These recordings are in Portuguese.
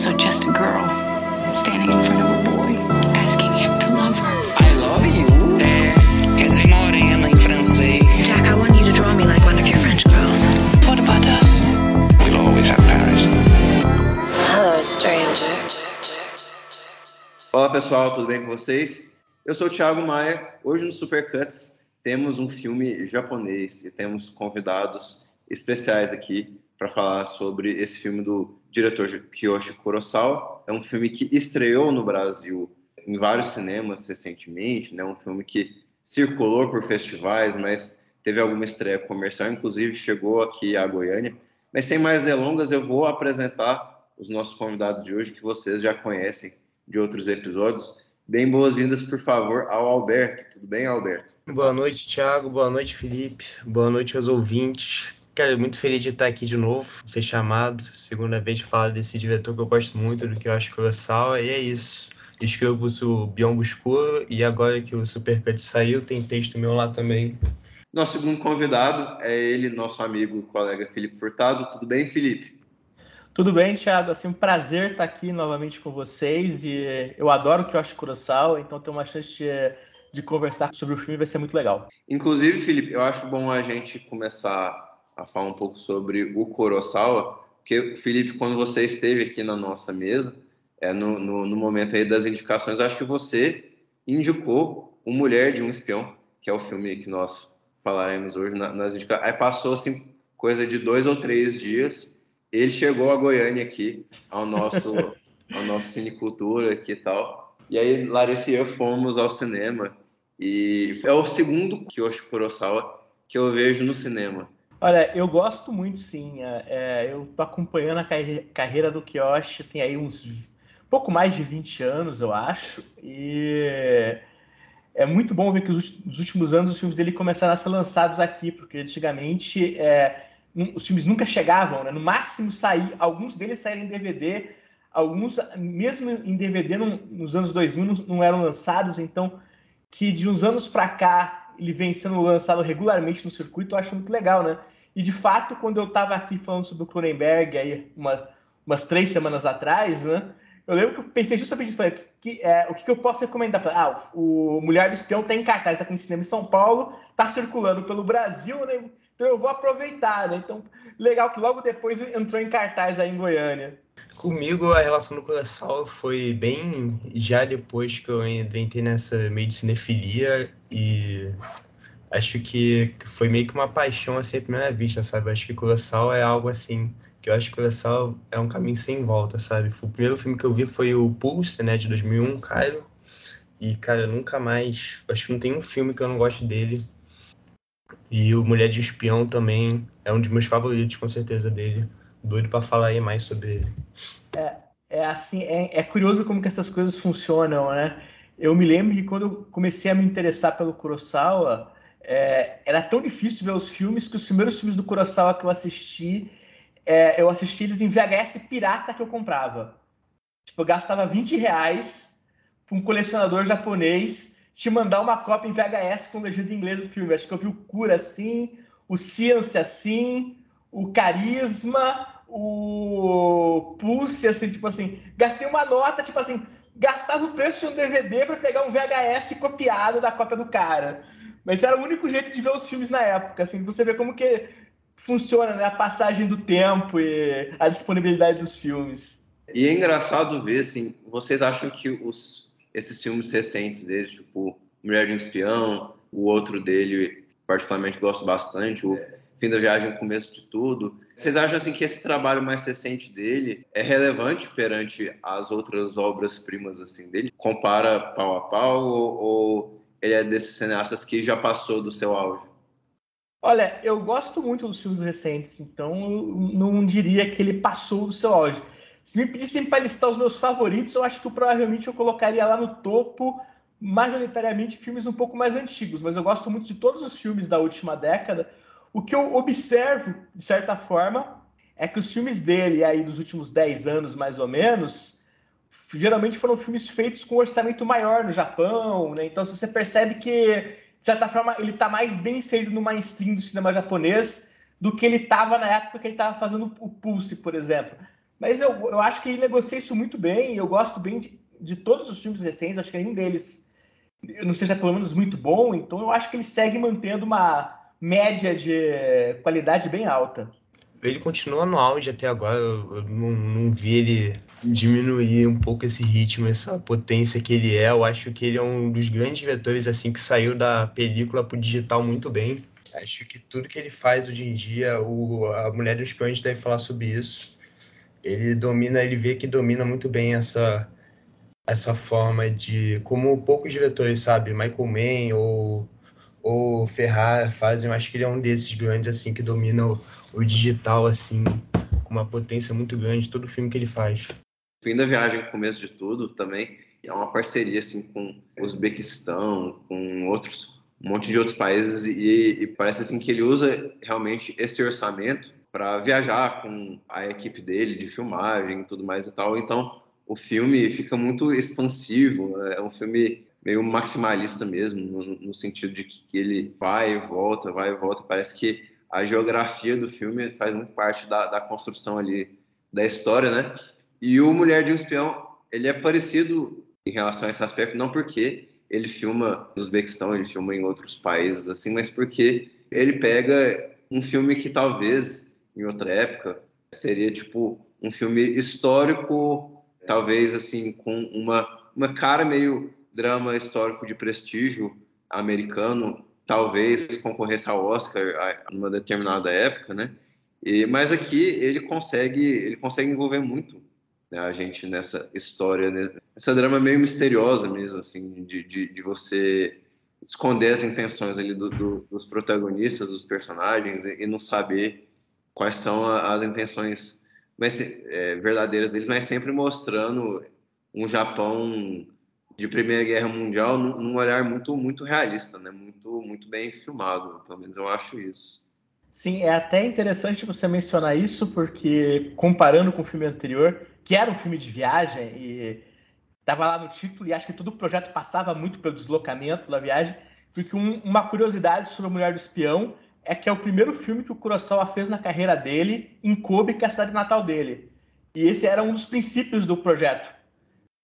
also just a girl standing in front of a boy, asking him to love her. I love you. É, quer dizer morena em francês. Jack, I want you to draw me like one of your French girls. What about us? We'll always have Paris. Hello, stranger. Olá pessoal, tudo bem com vocês? Eu sou o Thiago Maia. Hoje no Supercuts temos um filme japonês e temos convidados especiais aqui para falar sobre esse filme do diretor Kiyoshi Kurosawa. É um filme que estreou no Brasil em vários cinemas recentemente, né? Um filme que circulou por festivais, mas teve alguma estreia comercial, inclusive chegou aqui a Goiânia. Mas sem mais delongas, eu vou apresentar os nossos convidados de hoje que vocês já conhecem de outros episódios. Deem boas-vindas, por favor, ao Alberto. Tudo bem, Alberto? Boa noite, Thiago. Boa noite, Felipe. Boa noite aos ouvintes. Cara, muito feliz de estar aqui de novo, ser chamado. Segunda vez de falar desse diretor que eu gosto muito, do que eu acho colossal, e é isso. Escrevo o Biombo Escuro e agora que o Supercut saiu, tem texto meu lá também. Nosso segundo convidado é ele, nosso amigo, colega Felipe Furtado. Tudo bem, Felipe? Tudo bem, Thiago. Assim, um prazer estar aqui novamente com vocês. E eu adoro o que eu acho Kurosawa, então ter uma chance de, de conversar sobre o filme vai ser muito legal. Inclusive, Felipe, eu acho bom a gente começar a falar um pouco sobre o Kurosawa, porque, Felipe, quando você esteve aqui na nossa mesa, é, no, no, no momento aí das indicações, acho que você indicou O Mulher de um Espião, que é o filme que nós falaremos hoje na, nas indicações. Aí passou, assim, coisa de dois ou três dias ele chegou a Goiânia aqui, ao nosso, ao nosso Cinecultura aqui e tal. E aí, Larissa e eu fomos ao cinema. E é o segundo Kyoshi Kurosawa que eu vejo no cinema. Olha, eu gosto muito, sim. É, eu tô acompanhando a carreira do Kyoshi, tem aí uns pouco mais de 20 anos, eu acho. E é muito bom ver que nos últimos anos os filmes dele começaram a ser lançados aqui, porque antigamente é, os filmes nunca chegavam, né? No máximo sair, alguns deles saíram em DVD, alguns mesmo em DVD não, nos anos 2000 não, não, eram lançados, então que de uns anos para cá ele vem sendo lançado regularmente no circuito, eu acho muito legal, né? E de fato, quando eu estava aqui falando sobre o Cronenberg aí uma, umas três semanas atrás, né? Eu lembro que eu pensei justamente falei, que, é, o que, que, eu posso recomendar? Falei, ah, o Mulher do Espião tem tá cartaz aqui no cinema em São Paulo, tá circulando pelo Brasil, né? Então eu vou aproveitar, né? Então, legal que logo depois entrou em cartaz aí em Goiânia. Comigo a relação do Colossal foi bem já depois que eu entrei nessa meio de cinefilia e acho que foi meio que uma paixão assim à primeira vista, sabe? Acho que Colossal é algo assim que eu acho que Colossal é um caminho sem volta, sabe? O primeiro filme que eu vi foi o Pulse, né, de 2001, Cairo. E, cara, nunca mais. Acho que não tem um filme que eu não goste dele. E o Mulher de Espião também é um dos meus favoritos, com certeza, dele. Doido para falar aí mais sobre ele. É, é assim, é, é, curioso como que essas coisas funcionam, né? Eu me lembro que quando eu comecei a me interessar pelo Kurosawa, é, era tão difícil ver os filmes que os primeiros filmes do Kurosawa que eu assisti, é, eu assisti eles em VHS pirata que eu comprava. Tipo, eu gastava 20 reais para um colecionador japonês te mandar uma cópia em VHS com legenda em inglês do filme. Acho que eu vi o Cura assim, o Ciência assim, o Carisma, o Pulse, assim, tipo assim. Gastei uma nota, tipo assim, gastava o preço de um DVD para pegar um VHS copiado da cópia do cara. Mas era o único jeito de ver os filmes na época, assim, você vê como que funciona, né, a passagem do tempo e a disponibilidade dos filmes. E é engraçado ver, assim, vocês acham que os esses filmes recentes dele, tipo Mulher de um Espião, o outro dele, particularmente gosto bastante, o Fim da Viagem, o Começo de Tudo. Vocês acham assim que esse trabalho mais recente dele é relevante perante as outras obras-primas assim dele? Compara pau a pau ou, ou ele é desses cineastas que já passou do seu auge? Olha, eu gosto muito dos filmes recentes, então não diria que ele passou do seu auge. Se me pedissem para listar os meus favoritos, eu acho que eu, provavelmente eu colocaria lá no topo, majoritariamente, filmes um pouco mais antigos, mas eu gosto muito de todos os filmes da última década. O que eu observo, de certa forma, é que os filmes dele, aí dos últimos 10 anos mais ou menos, geralmente foram filmes feitos com um orçamento maior no Japão, né? Então você percebe que, de certa forma, ele está mais bem inserido no mainstream do cinema japonês do que ele estava na época que ele estava fazendo o Pulse, por exemplo. Mas eu, eu acho que ele negocia isso muito bem, eu gosto bem de, de todos os filmes recentes, acho que nenhum deles não seja pelo menos muito bom, então eu acho que ele segue mantendo uma média de qualidade bem alta. Ele continua no auge até agora, eu não, não vi ele diminuir um pouco esse ritmo, essa potência que ele é. Eu acho que ele é um dos grandes diretores assim que saiu da película para o digital muito bem. Acho que tudo que ele faz hoje em dia, o, a Mulher dos Espiões deve falar sobre isso. Ele domina, ele vê que domina muito bem essa essa forma de como poucos diretores, sabe, Michael Mann ou ou Ferrar fazem, eu acho que ele é um desses grandes assim que domina o, o digital assim com uma potência muito grande todo filme que ele faz. Fim da viagem, começo de tudo, também é uma parceria assim com o Uzbequistão, com outros um monte de outros países e, e parece assim que ele usa realmente esse orçamento para viajar com a equipe dele de filmagem e tudo mais e tal. Então, o filme fica muito expansivo, é um filme meio maximalista mesmo, no, no, sentido de que ele vai e volta, vai e volta. Parece que a geografia do filme faz muito parte da, da construção ali da história, né? E o Mulher de um Espião, ele é parecido em relação a esse aspecto, não porque ele filma no Uzbequistão, ele filma em outros países, assim, mas porque ele pega um filme que talvez em outra época seria tipo um filme histórico, talvez assim com uma uma cara meio drama histórico de prestígio americano, talvez concorresse ao Oscar numa determinada época, né? E, mas aqui ele consegue ele consegue envolver muito né, a gente nessa história, né? essa drama meio misteriosa mesmo, assim, de, de, de você esconder as intenções ali do, do, dos protagonistas, dos personagens e, e, não saber quais são as intenções mas, é, verdadeiras deles, mas sempre mostrando um Japão de Primeira Guerra Mundial num, olhar muito muito realista, né? Muito muito bem filmado, pelo menos eu acho isso. Sim, é até interessante você mencionar isso, porque comparando com o filme anterior, que era um filme de viagem, e estava lá no título, e acho que todo o projeto passava muito pelo deslocamento, pela viagem, porque um, uma curiosidade sobre a Mulher do Espião é que é o primeiro filme que o Kurosawa fez na carreira dele em Kobe, que é a cidade natal dele. E esse era um dos princípios do projeto.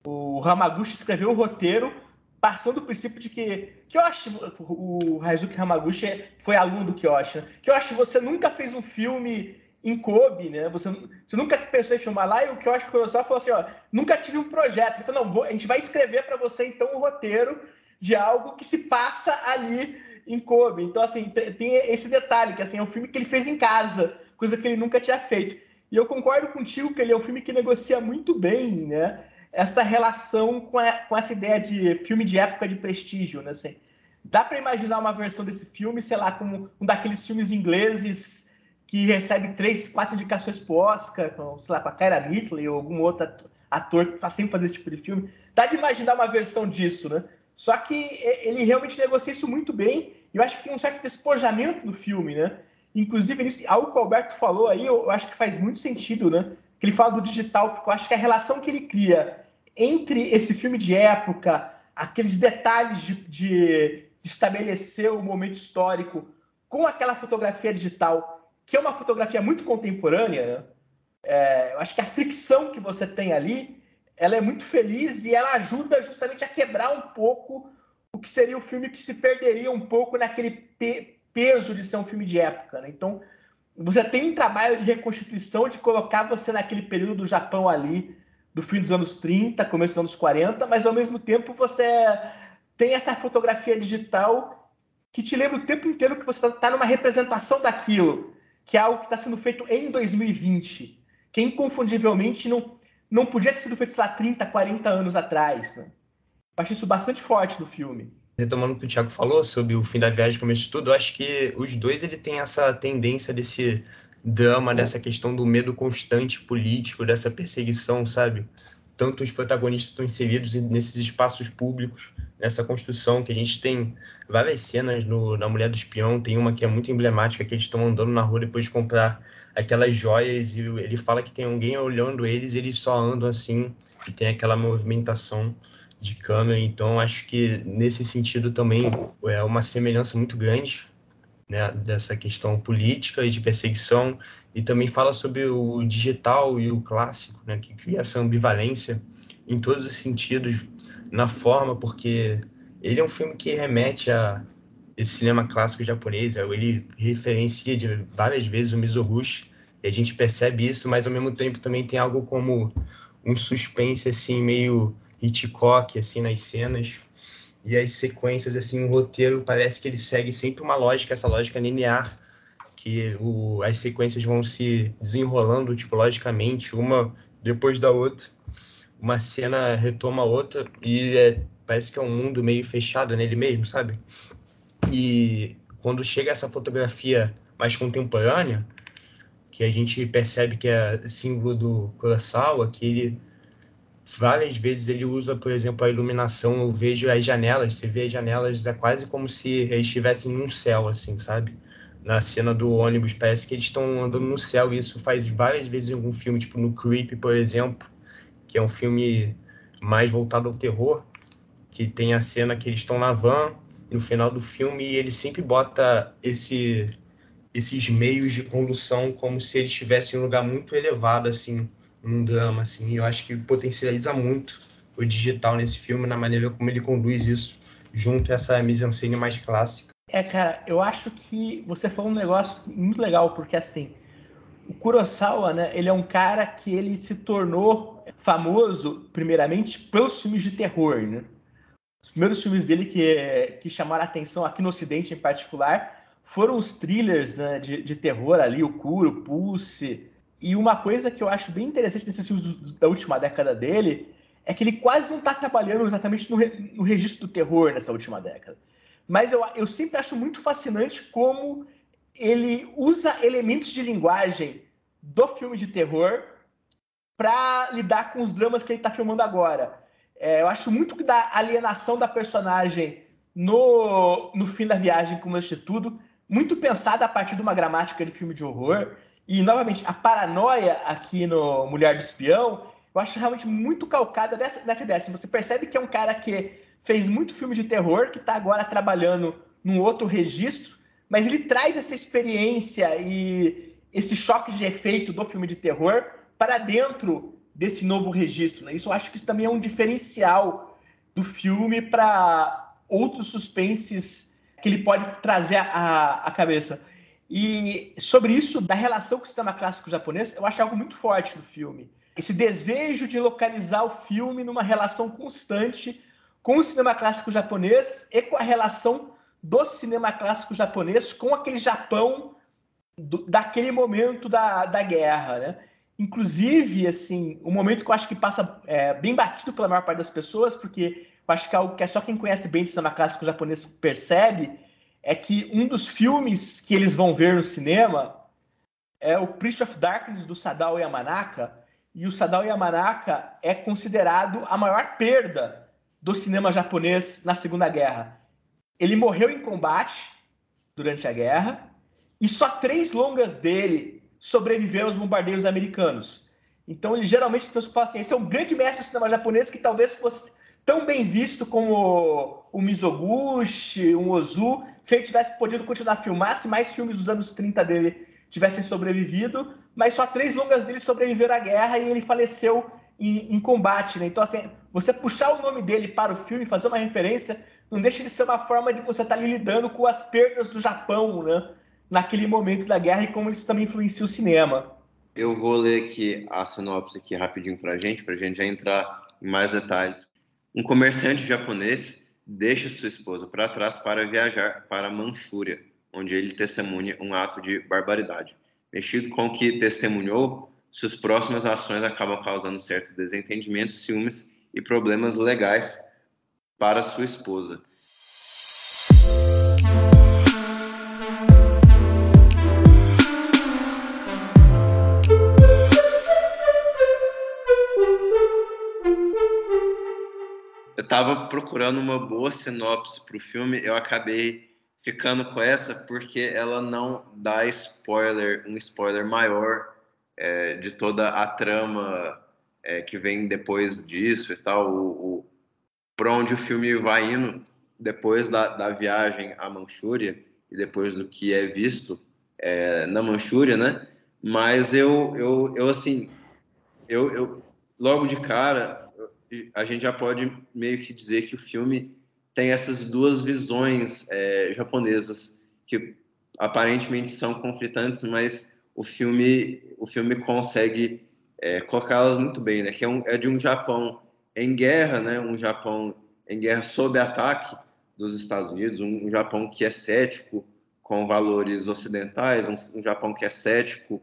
O Hamaguchi escreveu o roteiro passando do princípio de que Kyoshi, o Raizuki Hamaguchi foi aluno do Kyoshi. Né? Kyoshi, você nunca fez um filme em Kobe, né? Você, você nunca pensou em filmar lá e o Kyoshi Kurosawa falou assim, ó, nunca tive um projeto. Ele falou, não, vou, a gente vai escrever para você então um roteiro de algo que se passa ali em Kobe. Então, assim, tem, esse detalhe, que assim, é um filme que ele fez em casa, coisa que ele nunca tinha feito. E eu concordo contigo que ele é um filme que negocia muito bem, né? Essa relação com, a, com essa ideia de filme de época de prestígio, né? Assim, dá para imaginar uma versão desse filme, sei lá, como um daqueles filmes ingleses que recebe três, quatro indicações pro Oscar, com, sei lá, com a Kyra Knightley ou algum outro ator que está sempre fazendo esse tipo de filme. Dá de imaginar uma versão disso, né? Só que ele realmente negocia isso muito bem e eu acho que tem um certo despojamento no filme, né? Inclusive, nisso, algo que o Alberto falou aí, eu acho que faz muito sentido, né? Que ele fala do digital, porque eu acho que a relação que ele cria entre esse filme de época, aqueles detalhes de, de estabelecer o momento histórico com aquela fotografia digital, que é uma fotografia muito contemporânea, né? é, eu acho que a fricção que você tem ali, ela é muito feliz e ela ajuda justamente a quebrar um pouco o que seria o filme que se perderia um pouco naquele pe peso de ser um filme de época. Né? Então, você tem um trabalho de reconstituição, de colocar você naquele período do Japão ali, do fim dos anos 30, começo dos anos 40, mas ao mesmo tempo você tem essa fotografia digital que te lembra o tempo inteiro que você está tá numa representação daquilo, que é algo que está sendo feito em 2020, que inconfundivelmente não, não podia ter sido feito lá 30, 40 anos atrás. Né? Eu acho isso bastante forte no filme. Retomando o que o Thiago falou sobre o fim da viagem, começo de tudo, eu acho que os dois ele tem essa tendência desse drama, dessa questão do medo constante político, dessa perseguição, sabe? Tanto os protagonistas estão inseridos nesses espaços públicos, nessa construção que a gente tem várias cenas no, na Mulher do Espião, tem uma que é muito emblemática, que eles estão andando na rua depois de comprar aquelas joias e ele fala que tem alguém olhando eles, eles só andam assim e tem aquela movimentação de câmera, então acho que nesse sentido também é uma semelhança muito grande né, dessa questão política e de perseguição, e também fala sobre o digital e o clássico, né, que cria essa ambivalência em todos os sentidos, na forma, porque ele é um filme que remete a esse cinema clássico japonês, ele referencia de várias vezes o Mizoguchi, e a gente percebe isso, mas ao mesmo tempo também tem algo como um suspense assim meio Hitchcock assim nas cenas e as sequências assim o roteiro parece que ele segue sempre uma lógica essa lógica linear que o, as sequências vão se desenrolando tipo logicamente uma depois da outra. Uma cena retoma a outra e é, parece que é um mundo meio fechado nele mesmo sabe? E quando chega essa fotografia mais contemporânea que a gente percebe que é símbolo do Kurosawa, que ele várias vezes ele usa, por exemplo, a iluminação, eu vejo as janelas, você vê as janelas, é quase como se eles estivessem num céu, assim, sabe? Na cena do ônibus, parece que eles estão andando no céu, e isso faz várias vezes em algum filme, tipo no Creep, por exemplo, que é um filme mais voltado ao terror, que tem a cena que eles estão na van, no final do filme, e ele sempre bota esse esses meios de condução como se ele estivesse em um lugar muito elevado, assim, num drama, assim. Eu acho que potencializa muito o digital nesse filme, na maneira como ele conduz isso, junto a essa mise-en-scène mais clássica. É, cara, eu acho que você falou um negócio muito legal, porque assim, o Kurosawa, né, ele é um cara que ele se tornou famoso, primeiramente, pelos filmes de terror, né? Os primeiros filmes dele que, que chamaram a atenção aqui no Ocidente, em particular, foram os thrillers né, de, de terror ali, o Curo, Pulse. E uma coisa que eu acho bem interessante nesses filmes da última década dele é que ele quase não está trabalhando exatamente no, no, registro do terror nessa última década. Mas eu, eu sempre acho muito fascinante como ele usa elementos de linguagem do filme de terror para lidar com os dramas que ele está filmando agora. É, eu acho muito que da alienação da personagem no, no fim da viagem, como este tudo, muito pensada a partir de uma gramática de filme de horror. E, novamente, a paranoia aqui no Mulher do Espião, eu acho realmente muito calcada dessa, dessa ideia. Assim, você percebe que é um cara que fez muito filme de terror, que está agora trabalhando num outro registro, mas ele traz essa experiência e esse choque de efeito do filme de terror para dentro desse novo registro. Né? Isso eu acho que isso também é um diferencial do filme para outros suspenses que ele pode trazer à cabeça. E sobre isso, da relação com o sistema clássico japonês, eu acho algo muito forte no filme. Esse desejo de localizar o filme numa relação constante com o cinema clássico japonês e com a relação do cinema clássico japonês com aquele Japão do, daquele momento da, da guerra, né? Inclusive, assim, um momento que eu acho que passa é, bem batido pela maior parte das pessoas, porque eu acho que é algo que é só quem conhece bem de cinema clássico japonês percebe, é que um dos filmes que eles vão ver no cinema é o Prince of Darkness do Sadao Yamanaka, e o Sadao Yamanaka é considerado a maior perda do cinema japonês na Segunda Guerra. Ele morreu em combate durante a guerra e só três longas dele sobreviveram aos bombardeios americanos. Então ele geralmente se fala assim, esse é um grande mestre do cinema japonês que talvez fosse tão bem visto como o Mizoguchi, o Ozu, se ele tivesse podido continuar a filmar, se mais filmes dos anos 30 dele tivessem sobrevivido, mas só três longas dele sobreviveram à guerra e ele faleceu em, em combate, né? Então, assim, você puxar o nome dele para o filme, fazer uma referência, não deixa de ser uma forma de você estar tá lidando com as perdas do Japão, né? Naquele momento da guerra e como isso também influencia o cinema. Eu vou ler aqui a sinopse aqui rapidinho para gente, para gente já entrar em mais detalhes. Um comerciante japonês deixa sua esposa para trás para viajar para Manchúria, onde ele testemunha um ato de barbaridade. Mexido com o que testemunhou, suas próximas ações acabam causando certo desentendimento, ciúmes e problemas legais para sua esposa. Estava procurando uma boa sinopse para o filme, eu acabei ficando com essa porque ela não dá spoiler, um spoiler maior é, de toda a trama é, que vem depois disso e tal, o, o para onde o filme vai indo depois da, da viagem à Manchúria e depois do que é visto é, na Manchúria, né? Mas eu, eu, eu assim, eu, eu logo de cara a gente já pode meio que dizer que o filme tem essas duas visões é, japonesas que aparentemente são conflitantes, mas o filme o filme consegue é, colocá-las muito bem, né? Que é, um, é, de um Japão em guerra, né? Um Japão em guerra sob ataque dos Estados Unidos, um, um Japão que é cético com valores ocidentais, um, um, Japão que é cético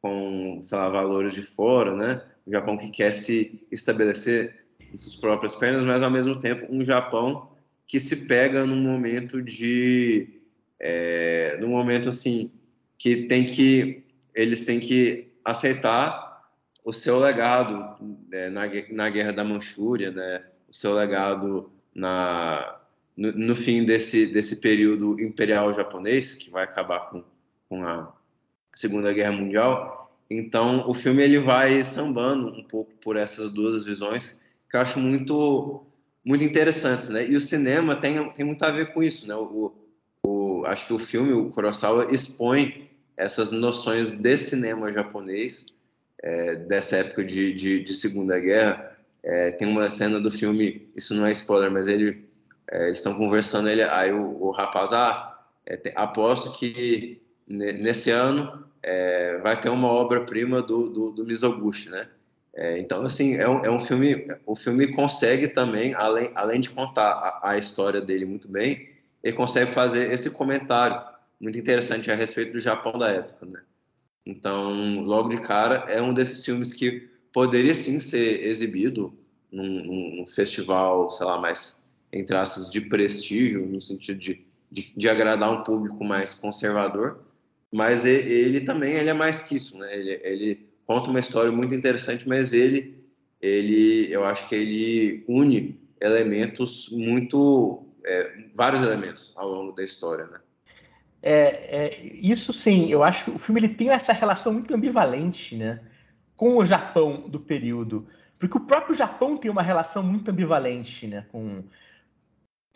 com, sei lá, valores de fora, né? Um Japão que quer se estabelecer em suas próprias pernas, mas ao mesmo tempo um Japão que se pega num momento de, é, num momento assim que tem que eles têm que aceitar o seu legado né, na, na guerra da Manchúria, né? O seu legado na no, no, fim desse, desse período imperial japonês, que vai acabar com, com a Segunda Guerra Mundial. Então, o filme ele vai sambando um pouco por essas duas visões, que eu acho muito, muito interessantes, né? E o cinema tem, tem muito a ver com isso, né? O, o, acho que o filme, o Kurosawa, expõe essas noções de cinema japonês, é, dessa época de, de, de Segunda Guerra. É, tem uma cena do filme, isso não é spoiler, mas ele é, eles estão conversando, ele, aí o, o rapaz, ah, é, aposto que nesse ano é, vai ter uma obra-prima do, do, do, Mizoguchi, né? É, então, assim, é um, é um filme, o filme consegue também, além, além de contar a, a, história dele muito bem, ele consegue fazer esse comentário muito interessante a respeito do Japão da época, né? Então, logo de cara, é um desses filmes que poderia sim ser exibido num, num festival, sei lá, mais entre aspas, de prestígio, no sentido de, de, de, agradar um público mais conservador, mas ele, também ele é mais que isso, né? Ele, ele conta uma história muito interessante, mas ele, ele eu acho que ele une elementos muito, é, vários elementos ao longo da história, né? É, é, isso sim, eu acho que o filme ele tem essa relação muito ambivalente, né, com o Japão do período, porque o próprio Japão tem uma relação muito ambivalente, né, com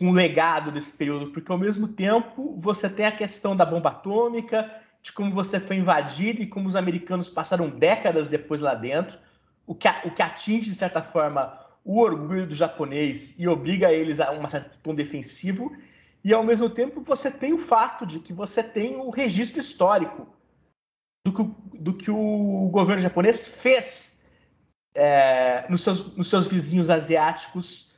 um legado desse período, porque ao mesmo tempo você tem a questão da bomba atômica, de como você foi invadido e como os americanos passaram décadas depois lá dentro, o que, o que atinge, de certa forma, o orgulho do japonês e obriga eles a um certo tom defensivo, e ao mesmo tempo você tem o fato de que você tem o registro histórico do que, do que o governo japonês fez é, nos, seus, nos seus vizinhos asiáticos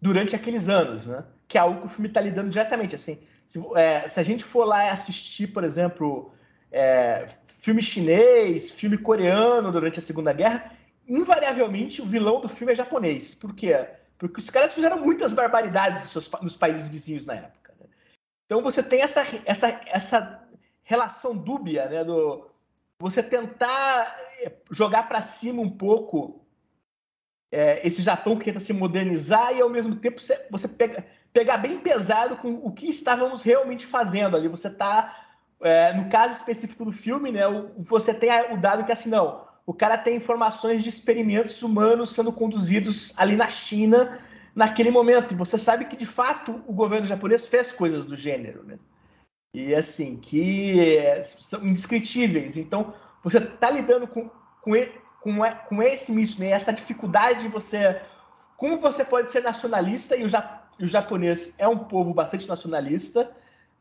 durante aqueles anos, né? que é algo que o filme está lidando diretamente. Assim, se, é, se, a gente for lá assistir, por exemplo, é, filme chinês, filme coreano durante a Segunda Guerra, invariavelmente o vilão do filme é japonês. Por quê? Porque os caras fizeram muitas barbaridades nos, seus, nos países vizinhos na época. Né? Então você tem essa, essa, essa relação dúbia, né, do você tentar é, jogar para cima um pouco é, esse Japão que tenta se modernizar e ao mesmo tempo você, você pega pegar bem pesado com o que estávamos realmente fazendo ali. Você está, é, no caso específico do filme, né, você tem o dado que assim, não, o cara tem informações de experimentos humanos sendo conduzidos ali na China naquele momento. E você sabe que, de fato, o governo japonês fez coisas do gênero, né? E, assim, que é, são indescritíveis. Então, você está lidando com, com, com, com esse misto, né? essa dificuldade de você... Como você pode ser nacionalista e o e o japonês é um povo bastante nacionalista,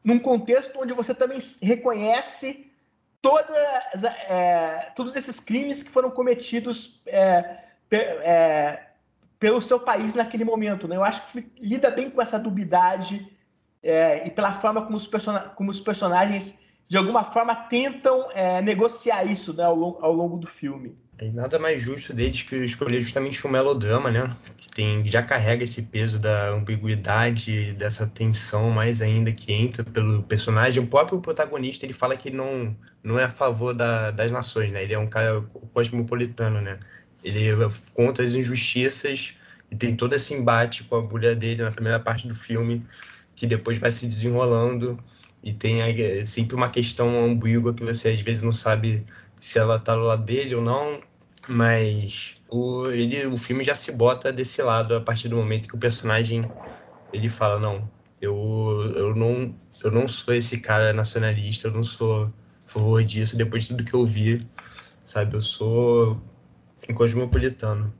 num contexto onde você também reconhece todas, é, todos esses crimes que foram cometidos é, é, pelo seu país naquele momento. Né? Eu acho que lida bem com essa dubidade é, e pela forma como os, como os, personagens, de alguma forma, tentam é, negociar isso né, ao, ao longo do filme. E nada mais justo deles que escolher justamente o melodrama, né? Que tem, já carrega esse peso da ambiguidade, dessa tensão mais ainda que entra pelo personagem. O próprio protagonista, ele fala que não, não é a favor da, das nações, né? Ele é um cara cosmopolitano, né? Ele conta as injustiças e tem todo esse embate com a mulher dele na primeira parte do filme, que depois vai se desenrolando e tem sempre uma questão ambígua que você às vezes não sabe se ela tá do lado dele ou não, mas o, ele, o filme já se bota desse lado a partir do momento que o personagem ele fala, não, Eu, eu, não, eu não sou esse cara nacionalista, eu não sou a favor disso depois de tudo que eu vi, sabe? Eu sou um cosmopolitano.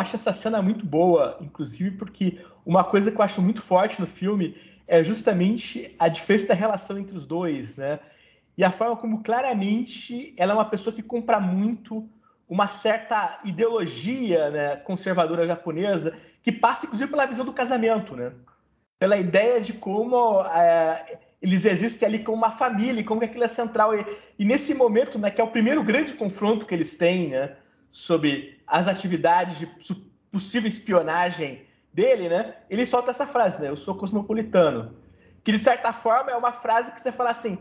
Acho essa cena muito boa, inclusive porque uma coisa que eu acho muito forte no filme é justamente a diferença da relação entre os dois, né? E a forma como claramente ela é uma pessoa que compra muito uma certa ideologia né, conservadora japonesa que passa inclusive pela visão do casamento, né? Pela ideia de como é, eles existem ali como uma família, como que aquilo é central. E, e, nesse momento, né, que é o primeiro grande confronto que eles têm, né, sobre as atividades de possível espionagem dele, né, ele solta essa frase, né, eu sou cosmopolitano, que de certa forma é uma frase que você fala assim,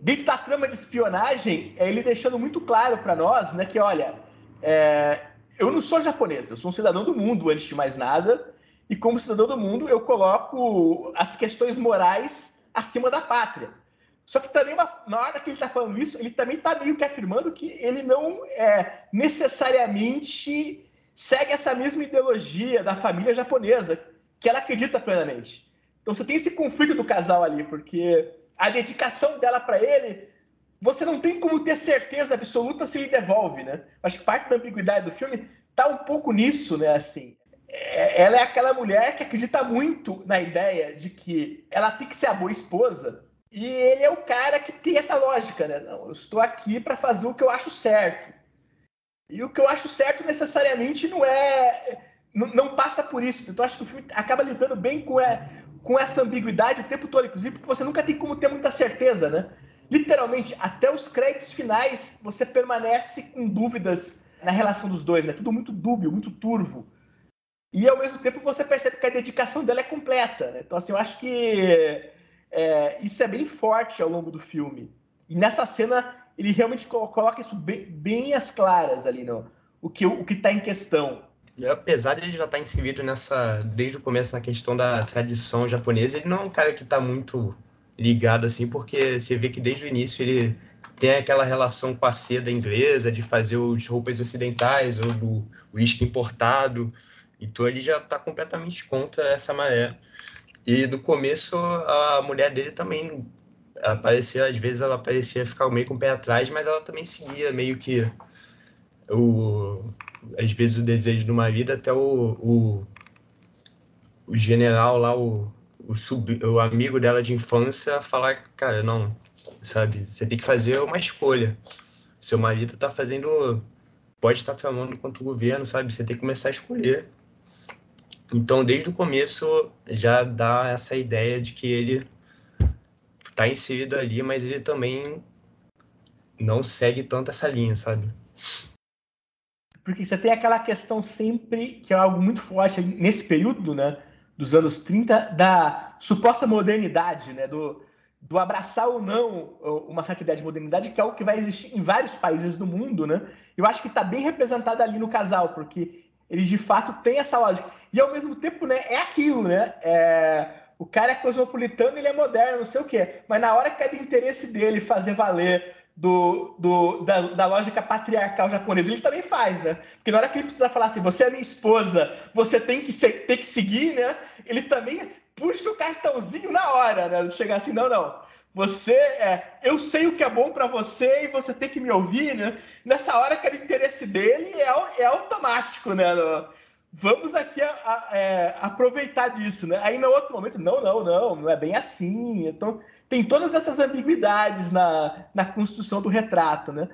dentro da trama de espionagem, é ele deixando muito claro para nós, né, que olha, é, eu não sou japonês, eu sou um cidadão do mundo antes de mais nada, e como cidadão do mundo eu coloco as questões morais acima da pátria. Só que também, na hora que ele está falando isso, ele também está meio que afirmando que ele não é, necessariamente segue essa mesma ideologia da família japonesa, que ela acredita plenamente. Então você tem esse conflito do casal ali, porque a dedicação dela para ele você não tem como ter certeza absoluta se ele devolve, né? Acho que parte da ambiguidade do filme tá um pouco nisso, né? Assim, é, ela é aquela mulher que acredita muito na ideia de que ela tem que ser a boa esposa e ele é o cara que tem essa lógica, né? Não, eu estou aqui para fazer o que eu acho certo. E o que eu acho certo necessariamente não é. Não, não passa por isso. Então acho que o filme acaba lidando bem com, é, com essa ambiguidade o tempo todo, inclusive, porque você nunca tem como ter muita certeza, né? literalmente, até os créditos finais, você permanece com dúvidas na relação dos dois, né? Tudo muito dúbio, muito turvo. E ao mesmo tempo você percebe que a dedicação dela é completa. Né? Então, assim, eu acho que é, isso é bem forte ao longo do filme. E nessa cena, ele realmente coloca isso bem, bem às claras ali, no, o que o está em questão. Apesar de ele já estar tá inserido nessa, desde o começo na questão da tradição japonesa, ele não é um cara que está muito ligado assim, porque você vê que desde o início ele tem aquela relação com a seda inglesa de fazer os roupas ocidentais ou do uísque importado. Então ele já está completamente contra essa maré. E no começo a mulher dele também aparecia, às vezes ela parecia ficar meio com o pé atrás, mas ela também seguia meio que o às vezes o desejo do marido até o, o, o general lá, o o, sub, o amigo dela de infância falar, cara, não, sabe, você tem que fazer uma escolha. Seu marido tá fazendo, pode estar tá tramando contra o governo, sabe, você tem que começar a escolher. Então, desde o começo, já dá essa ideia de que ele tá inserido ali, mas ele também não segue tanto essa linha, sabe? Porque você tem aquela questão sempre, que é algo muito forte nesse período, né? dos anos 30 da suposta modernidade, né? Do, do abraçar ou não uma certa ideia de modernidade, que é o que vai existir em vários países do mundo, né? Eu acho que está bem representado ali no casal, porque eles de fato têm essa lógica. E ao mesmo tempo, né, é aquilo, né? É, o cara é cosmopolitano, ele é moderno, não sei o quê. Mas na hora que é do interesse dele fazer valer do, do, da, da, lógica patriarcal japonesa, ele também faz, né? Porque na hora que ele precisa falar assim, você é minha esposa, você tem que, ser, tem que seguir, né? Ele também puxa o cartãozinho na hora, né? Chegar assim, não, não. Você é, eu sei o que é bom para você e você tem que me ouvir, né? Nessa hora que é interesse dele é, é automático, né? No, vamos aqui a, a, é, aproveitar disso, né? Aí no outro momento, não, não, não, não é bem assim. Então tem todas essas ambiguidades na, na construção do retrato, né?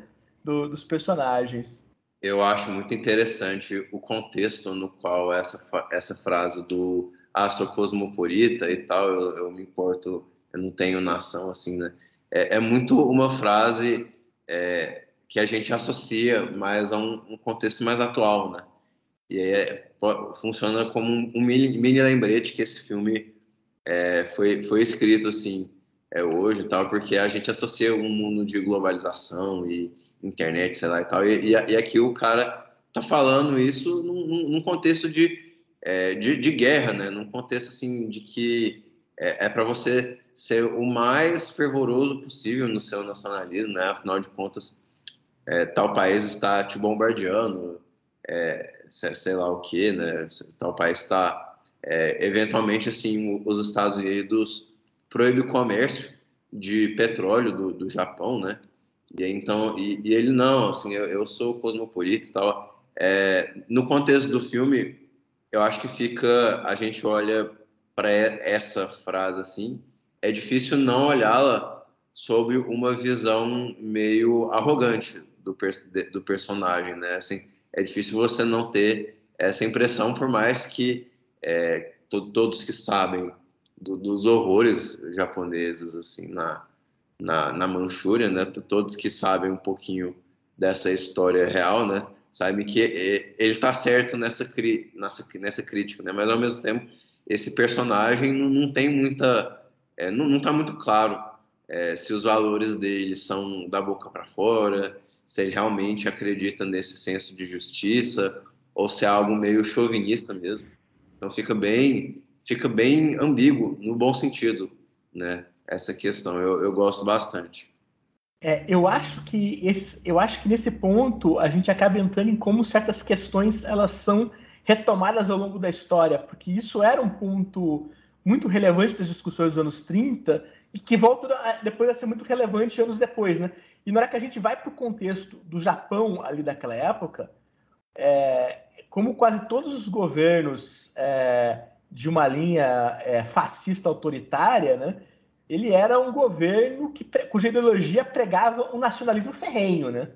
Do, dos personagens. Eu acho muito interessante o contexto no qual essa, essa frase do ah, sou cosmopolita e tal, eu, eu me importo, eu não tenho nação, assim, né? É, é muito uma frase é, que a gente associa mais a um, um contexto mais atual, né? E é, funciona como um, mini, mini, lembrete que esse filme é, foi, foi escrito assim é, hoje e tal, porque a gente associa um mundo de globalização e internet, sei lá e tal, e, e, e aqui o cara tá falando isso num, num contexto de, é, de, de, guerra, né? Num contexto assim de que é, é para você ser o mais fervoroso possível no seu nacionalismo, né? Afinal de contas, é, tal país está te bombardeando, é, sei lá o que, né? Tal país está é, eventualmente, assim, os Estados Unidos proíbe o comércio de petróleo do, do Japão, né? E então, e, e ele não, assim, eu, eu sou cosmopolita e tal. É, no contexto do filme, eu acho que fica, a gente olha para essa frase assim, é difícil não olhá-la sob uma visão meio arrogante do, do personagem, né? Assim, é difícil você não ter essa impressão, por mais que é, to todos que sabem do, dos horrores japoneses assim na, na, na Manchúria, né? Todos que sabem um pouquinho dessa história real, né? Sabem que ele está certo nessa, cri, nessa, nessa crítica, né? Mas ao mesmo tempo esse personagem não, não tem muita, é, não está muito claro é, se os valores dele são da boca para fora, se ele realmente acredita nesse senso de justiça ou se é algo meio chauvinista mesmo. Então fica bem, fica bem ambíguo no bom sentido, né? Essa questão eu, eu gosto bastante. É, eu acho que esse, eu acho que nesse ponto a gente acaba entrando em como certas questões elas são retomadas ao longo da história, porque isso era um ponto muito relevante das discussões dos anos 30 e que volta depois a ser muito relevante anos depois, né? E na hora que a gente vai para o contexto do Japão ali daquela época, é, como quase todos os governos é, de uma linha é, fascista autoritária, né? Ele era um governo que, cuja ideologia pregava um nacionalismo ferrenho, né?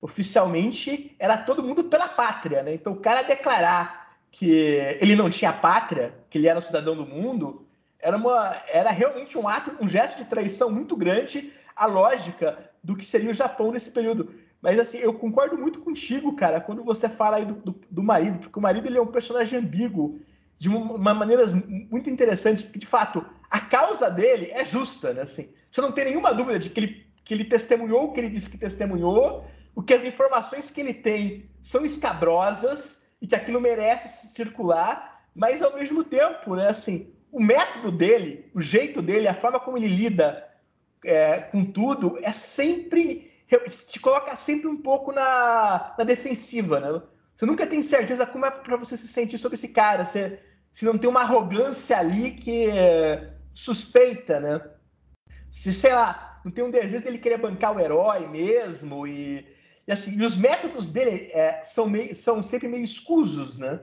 Oficialmente era todo mundo pela pátria, né? Então o cara declarar que ele não tinha pátria, que ele era um cidadão do mundo, era, uma, era realmente um ato, um gesto de traição muito grande à lógica do que seria o Japão nesse período. Mas assim, eu concordo muito contigo, cara, quando você fala aí do, do, do marido, porque o marido ele é um personagem ambíguo de uma, uma maneiras muito interessantes, porque de fato a causa dele é justa, né? Assim, você não tem nenhuma dúvida de que ele, que ele testemunhou o que ele disse que testemunhou, o que as informações que ele tem são escabrosas e que aquilo merece circular, mas ao mesmo tempo, né? Assim, o método dele, o jeito dele, a forma como ele lida é, com tudo é sempre te coloca sempre um pouco na, na defensiva, né? Você nunca tem certeza como é para você se sentir sobre esse cara. Você, se não tem uma arrogância ali que é suspeita, né? Se, sei lá, não tem um desejo dele querer bancar o herói mesmo e, e assim, e os métodos dele é, são, meio, são sempre meio escusos, né?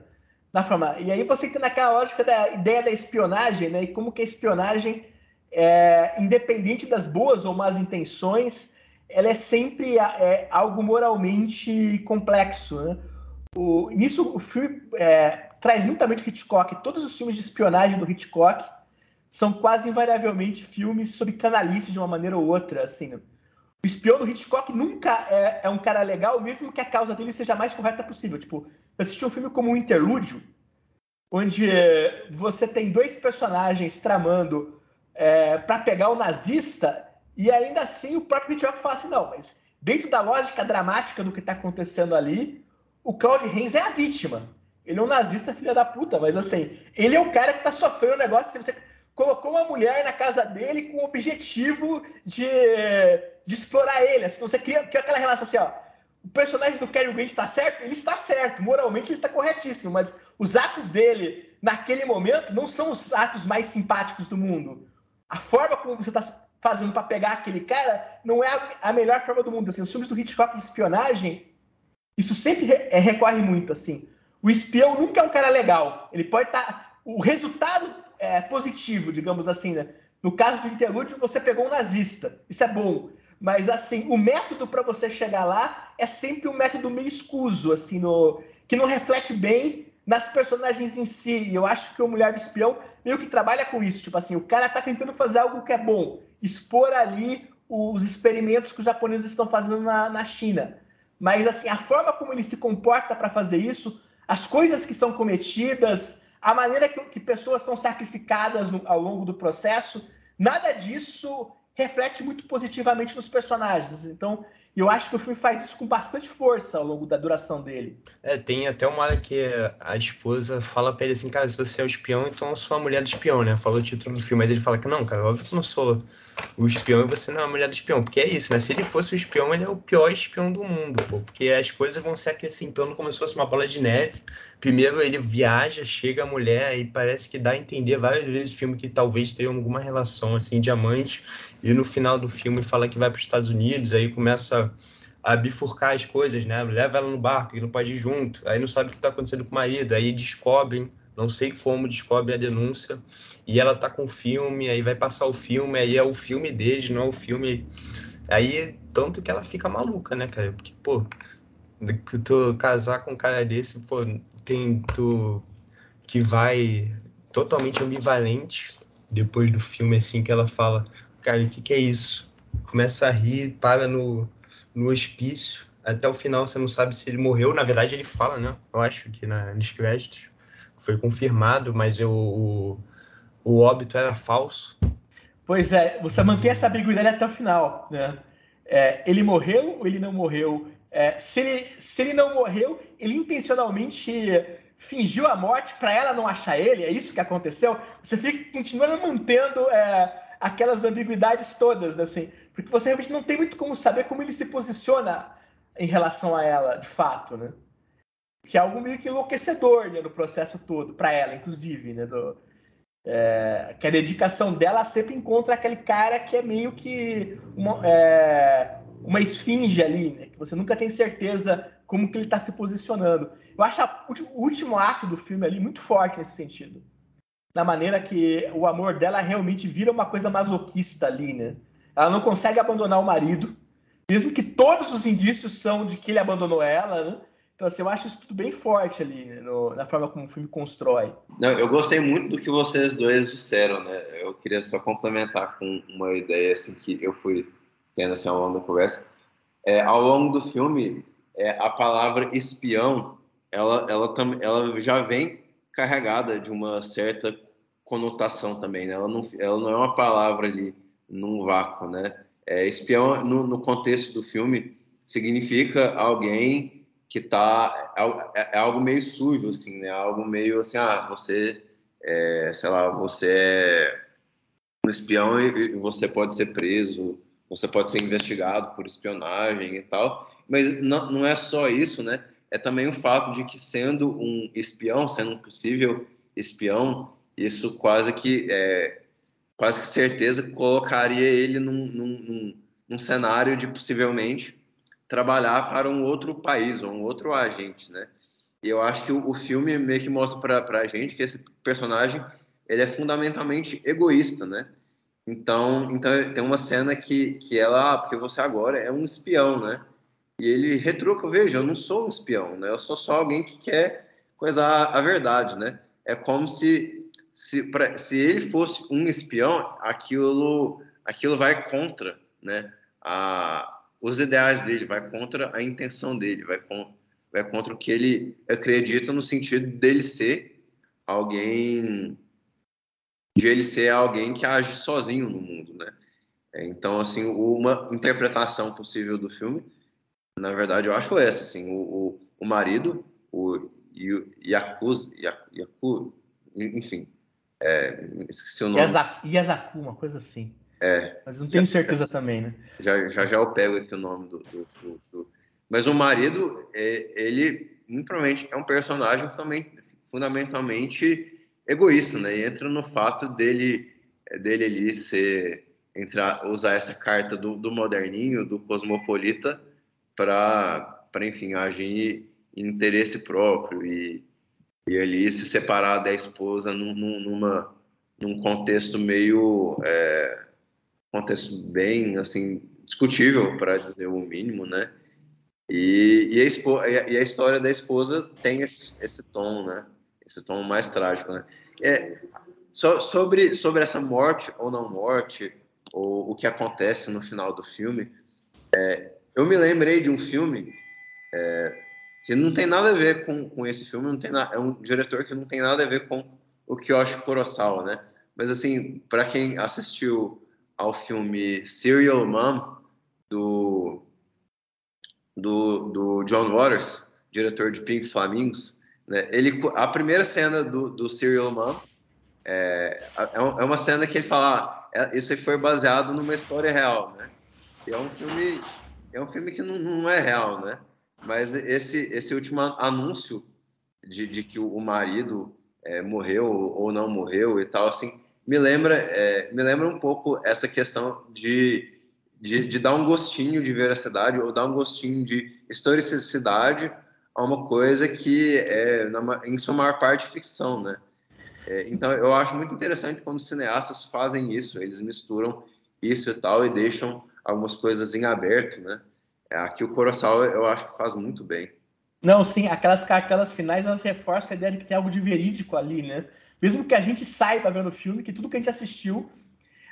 Na forma. E aí você tem naquela lógica da ideia da espionagem, né? E como que a espionagem, é, independente das boas ou más intenções, ela é sempre é, algo moralmente complexo. Né? O, nisso, o filme é, traz muitamente Hitchcock. Todos os filmes de espionagem do Hitchcock são quase invariavelmente filmes sobre canalice de uma maneira ou outra. Assim, o espião do Hitchcock nunca é, é um cara legal, mesmo que a causa dele seja a mais correta possível. Tipo, assistir um filme como um Interlúdio, onde você tem dois personagens tramando é, para pegar o nazista e ainda assim o próprio Hitchcock fala assim, não, mas dentro da lógica dramática do que está acontecendo ali, o Claude Rains é a vítima. Ele é um nazista filha da puta, mas assim, ele é o cara que está sofrendo o negócio. Assim, você colocou uma mulher na casa dele com o objetivo de, de explorar ele. Assim, então você cria, cria aquela relação assim, ó. O personagem do Cary Grant está certo? Ele está certo, moralmente ele está corretíssimo, mas os atos dele naquele momento não são os atos mais simpáticos do mundo. A forma como você está fazendo para pegar aquele cara não é a, a, melhor forma do mundo. Assim, os filmes do Hitchcock de espionagem, isso sempre re, é, recorre muito. assim. O espião nunca é um cara legal. Ele pode estar. Tá, o resultado é positivo, digamos assim. Né? No caso do interlúdio, você pegou um nazista. Isso é bom. Mas assim, o método para você chegar lá é sempre um método meio escuso, assim, no, que não reflete bem nas personagens em si. E eu acho que o Mulher do Espião meio que trabalha com isso. Tipo assim, o cara tá tentando fazer algo que é bom, expor ali os experimentos que os japoneses estão fazendo na, na China. Mas assim, a forma como ele se comporta para fazer isso, as coisas que são cometidas, a maneira que, que pessoas são sacrificadas no, ao longo do processo, nada disso reflete muito positivamente nos personagens. Então, eu acho que o filme faz isso com bastante força ao longo da duração dele. É, tem até uma hora que a esposa fala pra ele assim, cara, se você é o espião, então eu sou a mulher do espião, né? Fala o título do filme, mas ele fala que não, cara, óbvio que eu não sou o espião e você não é a mulher do espião. Porque é isso, né? Se ele fosse o espião, ele é o pior espião do mundo, pô. Porque as coisas vão se acrescentando como se fosse uma bola de neve. Primeiro ele viaja, chega a mulher e parece que dá a entender várias vezes no filme que talvez tenha alguma relação, assim, diamante. E no final do filme fala que vai para os Estados Unidos, aí começa a bifurcar as coisas, né? Leva ela no barco, que não pode ir junto. Aí não sabe o que está acontecendo com o marido. Aí descobrem, não sei como, descobrem a denúncia. E ela tá com o filme, aí vai passar o filme, aí é o filme deles, não é o filme. Aí, tanto que ela fica maluca, né, cara? Porque, pô, tu casar com um cara desse, pô, tem tu que vai totalmente ambivalente depois do filme, assim, que ela fala, cara, o que, que é isso? Começa a rir, para no, no hospício. Até o final você não sabe se ele morreu. Na verdade, ele fala, né? Eu acho que na, nos créditos foi confirmado, mas eu, o, o óbito era falso. Pois é, você mantém essa ambiguidade até o final, né? É, ele morreu ou ele não morreu? É, se, ele, se ele não morreu, ele intencionalmente fingiu a morte para ela não achar ele? É isso que aconteceu? Você fica continuando mantendo é, aquelas ambiguidades todas, assim, porque você realmente não tem muito como saber como ele se posiciona em relação a ela, de fato, né? Que é algo meio que enlouquecedor né, no processo todo, para ela, inclusive, né? Do, é, que a dedicação dela sempre encontra aquele cara que é meio que uma, é, uma esfinge ali, né? Que você nunca tem certeza como que ele está se posicionando. Eu acho a, o último ato do filme ali muito forte nesse sentido na maneira que o amor dela realmente vira uma coisa masoquista ali, né? Ela não consegue abandonar o marido, mesmo que todos os indícios são de que ele abandonou ela, né? Então, assim, eu acho isso tudo bem forte ali, né? no, na forma como o filme constrói. Não, eu gostei muito do que vocês dois disseram, né? Eu queria só complementar com uma ideia, assim, que eu fui tendo, assim, ao longo da conversa. É, ao longo do filme, é, a palavra espião, ela, ela, ela já vem carregada de uma certa conotação também, né? Ela não, ela não é uma palavra ali num vácuo, né? É, espião, no, no, contexto do filme, significa alguém que tá... É, é, algo meio sujo, assim, né? Algo meio assim, ah, você... É, sei lá, você é um espião e, e você pode ser preso, você pode ser investigado por espionagem e tal. Mas não, não é só isso, né? É também o fato de que, sendo um espião, sendo um possível espião, isso quase que, é, quase que certeza colocaria ele num, num, num, cenário de possivelmente trabalhar para um outro país ou um outro agente, né? E eu acho que o, filme meio que mostra para a gente que esse personagem ele é fundamentalmente egoísta, né? Então, então tem uma cena que, que ela, ah, porque você agora é um espião, né? E ele retruca, veja, eu não sou um espião, né? Eu sou só alguém que quer coisar a verdade, né? É como se se, pra, se ele fosse um espião, aquilo aquilo vai contra, né? A, os ideais dele, vai contra a intenção dele, vai, com, vai contra o que ele acredita no sentido dele ser alguém de ele ser alguém que age sozinho no mundo, né? Então, assim, uma interpretação possível do filme na verdade, eu acho essa, assim, o, o, o marido, o Yakuza, Yaku, enfim, é, esqueci o nome. Yazaku, uma coisa assim. É. Mas não tenho já, certeza também, né? Já, já, já eu pego aqui o nome do... do, do, do... Mas o marido, é, ele, muito provavelmente, é um personagem também fundamentalmente egoísta, né? E entra no fato dele, dele ali ser... Entrar, usar essa carta do, do moderninho, do cosmopolita, para, enfim, agir em interesse próprio e, e ali se separar da esposa num, numa, num contexto meio é, contexto bem assim discutível para dizer o mínimo, né? E, e, a, e, a, história da esposa tem esse, esse tom, né? Esse tom mais trágico, né? É, so, sobre, sobre essa morte ou não morte, ou o que acontece no final do filme, é, eu me lembrei de um filme é, que não tem nada a ver com, com esse filme, não tem é um diretor que não tem nada a ver com o Kiyoshi Kurosawa, né? Mas assim, para quem assistiu ao filme Serial Mom, do, do, do John Waters, diretor de Pink Flamingos, né? Ele, a primeira cena do, do Serial Mom é, é, é uma cena que ele fala, ah, isso foi baseado numa história real, né? E é um filme, é um filme que não, não é real, né? Mas esse, esse último anúncio de, de que o marido é, morreu ou não morreu e tal, assim, me lembra, é, me lembra um pouco essa questão de, de, de, dar um gostinho de veracidade ou dar um gostinho de historicidade a uma coisa que é, na, em sua maior parte, ficção, né? É, então, eu acho muito interessante quando cineastas fazem isso, eles misturam isso e tal e deixam algumas coisas em aberto, né? É, aqui o Kurosawa eu acho que faz muito bem. Não, sim, aquelas cartelas finais elas reforçam a ideia de que tem algo de verídico ali, né? Mesmo que a gente saiba vendo o filme que tudo que a gente assistiu,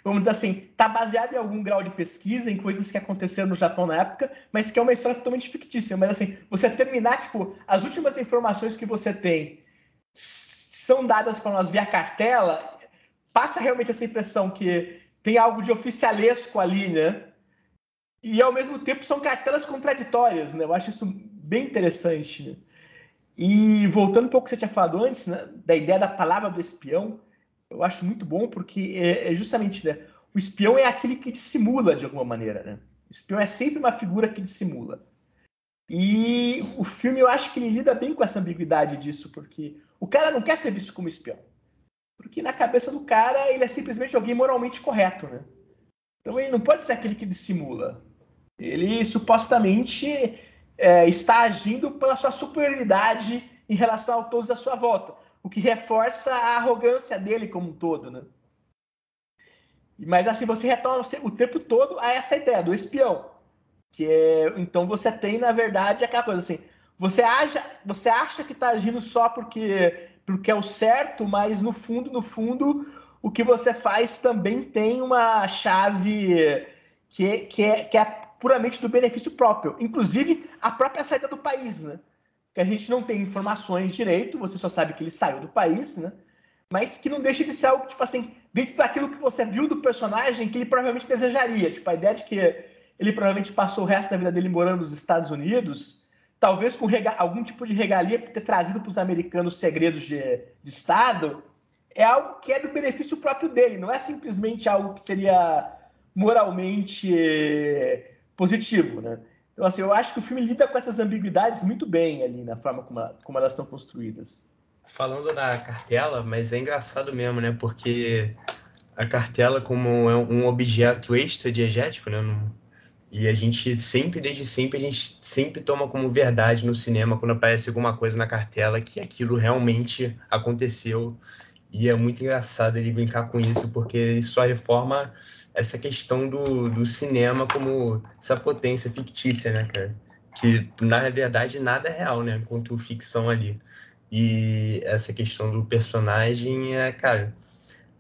vamos dizer assim, tá baseado em algum grau de pesquisa, em coisas que aconteceram no Japão na época, mas que é uma história totalmente fictícia. Mas assim, você terminar, tipo, as últimas informações que você tem são dadas para nós via cartela, passa realmente essa impressão que tem algo de oficialesco ali, né? E ao mesmo tempo são cartelas contraditórias, né? Eu acho isso bem interessante. Né? E voltando um pouco ao que você tinha falado antes, né, da ideia da palavra do espião, eu acho muito bom porque é, é justamente né, o espião é aquele que dissimula de alguma maneira. Né? O espião é sempre uma figura que dissimula. E o filme eu acho que ele lida bem com essa ambiguidade disso, porque o cara não quer ser visto como espião. Porque na cabeça do cara ele é simplesmente alguém moralmente correto, né? Então ele não pode ser aquele que dissimula. Ele supostamente é, está agindo pela sua superioridade em relação a todos à sua volta, o que reforça a arrogância dele como um todo, né? Mas assim, você retorna o tempo todo a essa ideia do espião, que é, então você tem na verdade aquela coisa assim, você acha, você acha que está agindo só porque porque é o certo, mas no fundo, no fundo, o que você faz também tem uma chave que, que, é, que é puramente do benefício próprio, inclusive a própria saída do país, né? Que a gente não tem informações direito, você só sabe que ele saiu do país, né? Mas que não deixa de ser algo, tipo assim, dentro daquilo que você viu do personagem que ele provavelmente desejaria. Tipo, a ideia de que ele provavelmente passou o resto da vida dele morando nos Estados Unidos, talvez com algum tipo de regalia por ter trazido para os americanos segredos de, de Estado, é algo que é do benefício próprio dele, não é simplesmente algo que seria moralmente positivo, né? Então, assim, eu acho que o filme lida com essas ambiguidades muito bem ali na forma como, como elas são construídas. Falando da cartela, mas é engraçado mesmo, né? Porque a cartela, como é um objeto extra-diegético, né? E a gente sempre, desde sempre, a gente sempre toma como verdade no cinema quando aparece alguma coisa na cartela que aquilo realmente aconteceu. E é muito engraçado ele brincar com isso, porque isso só reforma essa questão do, do cinema como essa potência fictícia, né, cara? Que, na verdade, nada é real, né? Enquanto ficção ali. E essa questão do personagem é, cara,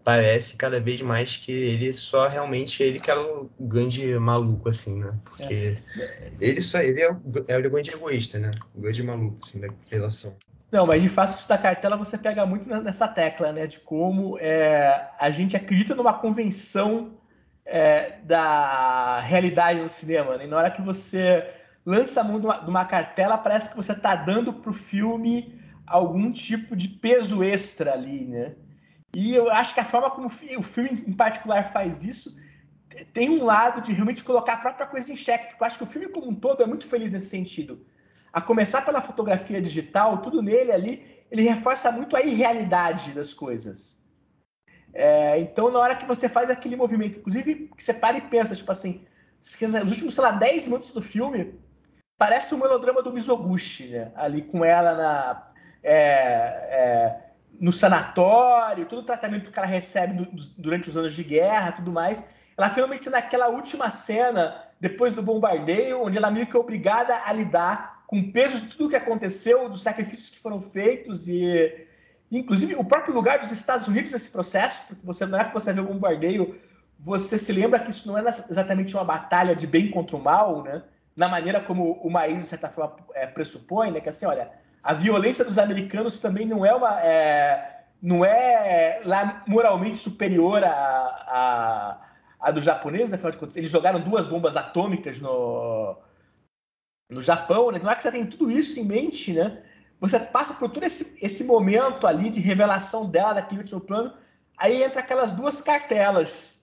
parece cada vez mais que ele só realmente ele que era o grande maluco, assim, né? Porque é. ele só ele é o, é o grande egoísta, né? O grande maluco, assim, da relação. Não, mas de fato isso da cartela você pega muito nessa tecla, né? De como é, a gente acredita numa convenção é, da realidade no cinema. Né? E na hora que você lança a mão de uma, de uma cartela, parece que você está dando para o filme algum tipo de peso extra ali, né? E eu acho que a forma como o filme em particular faz isso tem um lado de realmente colocar a própria coisa em xeque, porque eu acho que o filme como um todo é muito feliz nesse sentido. A começar pela fotografia digital, tudo nele ali, ele reforça muito a irrealidade das coisas. É, então, na hora que você faz aquele movimento, inclusive, que você para e pensa, tipo assim, os últimos, sei lá, 10 minutos do filme, parece um melodrama do Mizoguchi, né? Ali com ela na, é, é, no sanatório, todo o tratamento que o cara recebe durante os anos de guerra tudo mais. Ela finalmente naquela última cena, depois do bombardeio, onde ela meio que é obrigada a lidar com o peso de tudo que aconteceu, dos sacrifícios que foram feitos e Inclusive, o próprio lugar dos Estados Unidos nesse processo, porque você não é que você vê o bombardeio, você se lembra que isso não é exatamente uma batalha de bem contra o mal, né? Na maneira como o Maíro, de certa forma, é, pressupõe, né? Que assim, olha, a violência dos americanos também não é uma. É, não é lá moralmente superior a, a, a do japonês, afinal de contas, eles jogaram duas bombas atômicas no, no Japão, né? Na hora que você tem tudo isso em mente, né? Você passa por todo esse, esse momento ali de revelação dela, daquele último plano, aí entra aquelas duas cartelas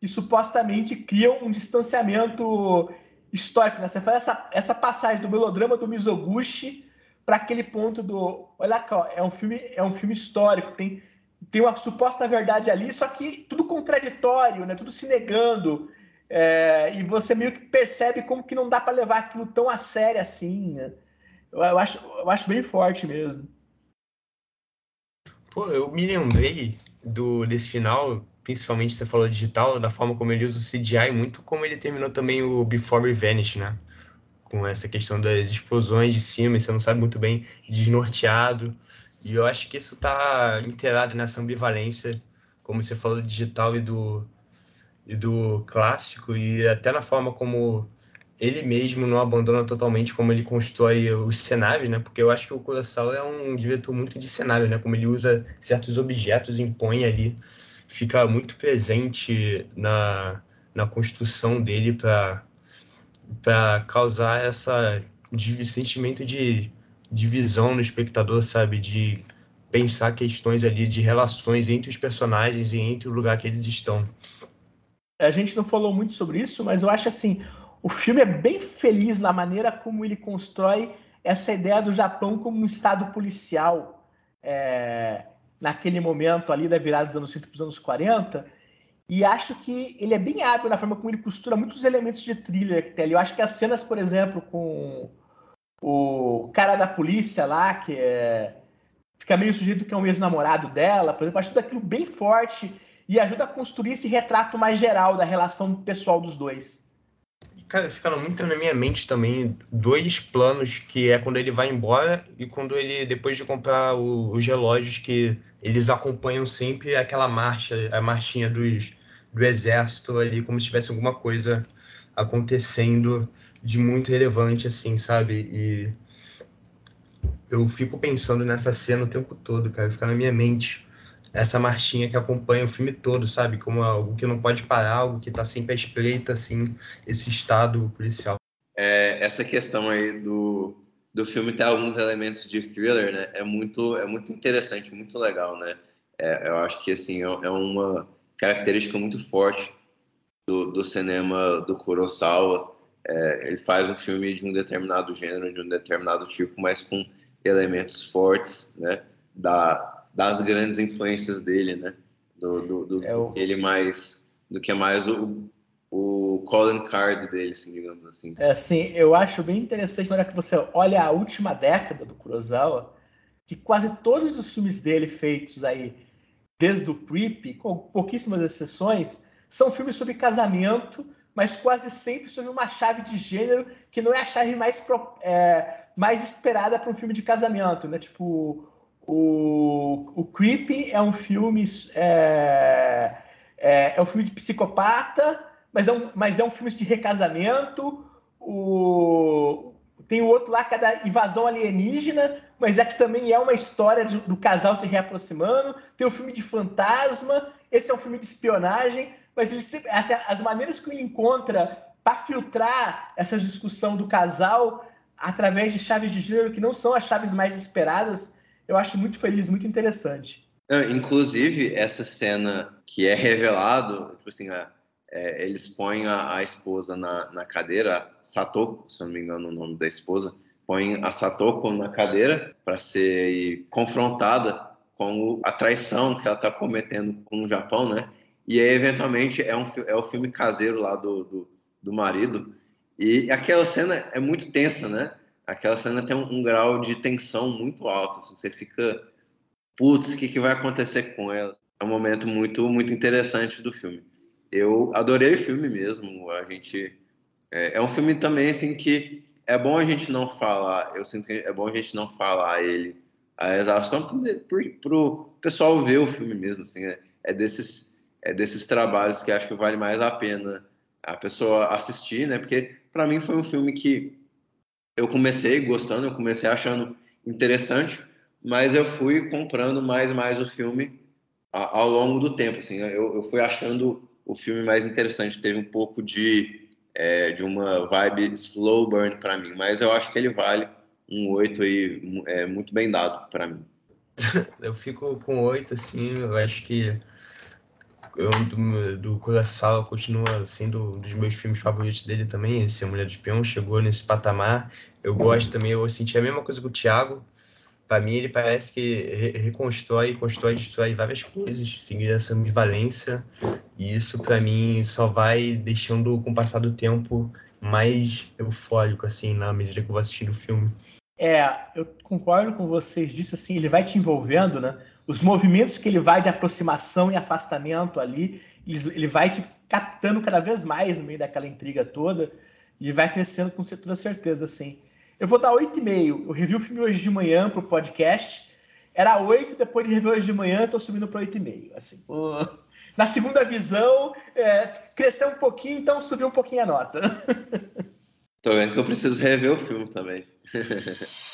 que supostamente criam um distanciamento histórico, né? Você faz essa, essa passagem do melodrama do Mizoguchi para aquele ponto do, olha cá, é um filme, é um filme histórico, tem tem uma suposta verdade ali, só que tudo contraditório, né? Tudo se negando. É, e você meio que percebe como que não dá para levar aquilo tão a sério assim, né? Eu, eu, acho, eu acho bem forte mesmo. Pô, eu me lembrei do, desse final, principalmente você falou digital, da forma como ele usa o CGI, muito como ele terminou também o Before Vanish, né? Com essa questão das explosões de cima, e você não sabe muito bem, desnorteado. E eu acho que isso está inteirado nessa ambivalência, como você falou, do digital e do, e do clássico, e até na forma como ele mesmo não abandona totalmente como ele constrói os cenários, né? Porque eu acho que o Kurosawa é um diretor muito de cenário, né? Como ele usa certos objetos, impõe ali, fica muito presente na, na construção dele para para causar essa sentimento de divisão no espectador, sabe? De pensar questões ali de relações entre os personagens e entre o lugar que eles estão. A gente não falou muito sobre isso, mas eu acho assim, o filme é bem feliz na maneira como ele constrói essa ideia do Japão como um estado policial é, naquele momento ali da virada dos anos 30 para os anos 40. E acho que ele é bem hábil na forma como ele costura muitos elementos de thriller que tem ali. Eu acho que as cenas, por exemplo, com o cara da polícia lá, que é, fica meio sujeito que é um ex-namorado dela, por exemplo, acho tudo aquilo bem forte e ajuda a construir esse retrato mais geral da relação pessoal dos dois. Cara, ficaram muito na minha mente também dois planos, que é quando ele vai embora e quando ele, depois de comprar o, os relógios, que eles acompanham sempre aquela marcha, a marchinha dos, do exército ali, como se tivesse alguma coisa acontecendo de muito relevante, assim, sabe? E eu fico pensando nessa cena o tempo todo, cara, fica na minha mente essa marchinha que acompanha o filme todo, sabe? Como algo que não pode parar, algo que tá sempre à espreita, assim, esse estado policial. É, essa questão aí do, do filme ter alguns elementos de thriller, né? É muito, é muito interessante, muito legal, né? É, eu acho que, assim, é, é uma característica muito forte do, do cinema do Kurosawa, é, ele faz um filme de um determinado gênero, de um determinado tipo, mas com elementos fortes, né? Da, das grandes influências dele, né? Do, do, do, é o... do que ele mais, do que é mais o, o calling card dele, assim, digamos assim. É, assim, eu acho bem interessante na hora que você olha a última década do Kurosawa, que quase todos os filmes dele feitos aí, desde o Creep, com pouquíssimas exceções, são filmes sobre casamento, mas quase sempre sobre uma chave de gênero que não é a chave mais, é, mais esperada para um filme de casamento, né? Tipo, o, o Creepy é um filme é, é, é, um filme de psicopata, mas é um, mas é um filme de recasamento. O, tem o outro lá que é invasão alienígena, mas é que também é uma história de, do casal se reaproximando. Tem o filme de fantasma, esse é um filme de espionagem mas ele sempre, as maneiras que ele encontra para filtrar essa discussão do casal através de chaves de gênero que não são as chaves mais esperadas, eu acho muito feliz, muito interessante. Inclusive, essa cena que é revelado, tipo assim, é, eles põem a, a esposa na, na, cadeira, Satoko, se não me engano o nome da esposa, põem a Satoko na cadeira para ser confrontada com a traição que ela está cometendo com o Japão, né? E aí, eventualmente, é, um, é o filme caseiro lá do, do, do marido. E aquela cena é muito tensa, né? Aquela cena tem um, um grau de tensão muito alto. Assim, você fica, putz, o que, que vai acontecer com ela? É um momento muito, muito interessante do filme. Eu adorei o filme mesmo. A gente é, é um filme também assim que é bom a gente não falar. Eu sinto que é bom a gente não falar ele a exaustão para o pessoal ver o filme mesmo. Assim, é, é desses é desses trabalhos que acho que vale mais a pena a pessoa assistir, né? Porque para mim foi um filme que eu comecei gostando, eu comecei achando interessante, mas eu fui comprando mais e mais o filme ao longo do tempo, assim, eu, eu fui achando o filme mais interessante. Teve um pouco de, é, de uma vibe slow burn para mim, mas eu acho que ele vale um 8 aí, é, muito bem dado para mim. eu fico com 8, assim, eu acho que eu, do, do Kurosawa continua sendo um dos meus filmes favoritos dele também, esse Mulher de Espião, chegou nesse patamar. Eu gosto também, eu senti a mesma coisa que o Thiago, para mim ele parece que reconstrói, constrói, destrói várias coisas, seguindo essa ambivalência, e isso para mim só vai deixando com o passar do tempo mais eufórico assim na medida que eu vou assistindo o filme. É, eu concordo com vocês disso assim, ele vai te envolvendo, né? Os movimentos que ele vai de aproximação e afastamento ali, ele vai te captando cada vez mais no meio daquela intriga toda e vai crescendo com toda certeza, assim. Eu vou dar 8,5. Eu revi o filme hoje de manhã para o podcast. Era 8, depois de rever hoje de manhã, estou subindo para 8,5. Assim, na segunda visão, é, cresceu um pouquinho, então subiu um pouquinho a nota. Tô vendo que eu preciso rever o filme também.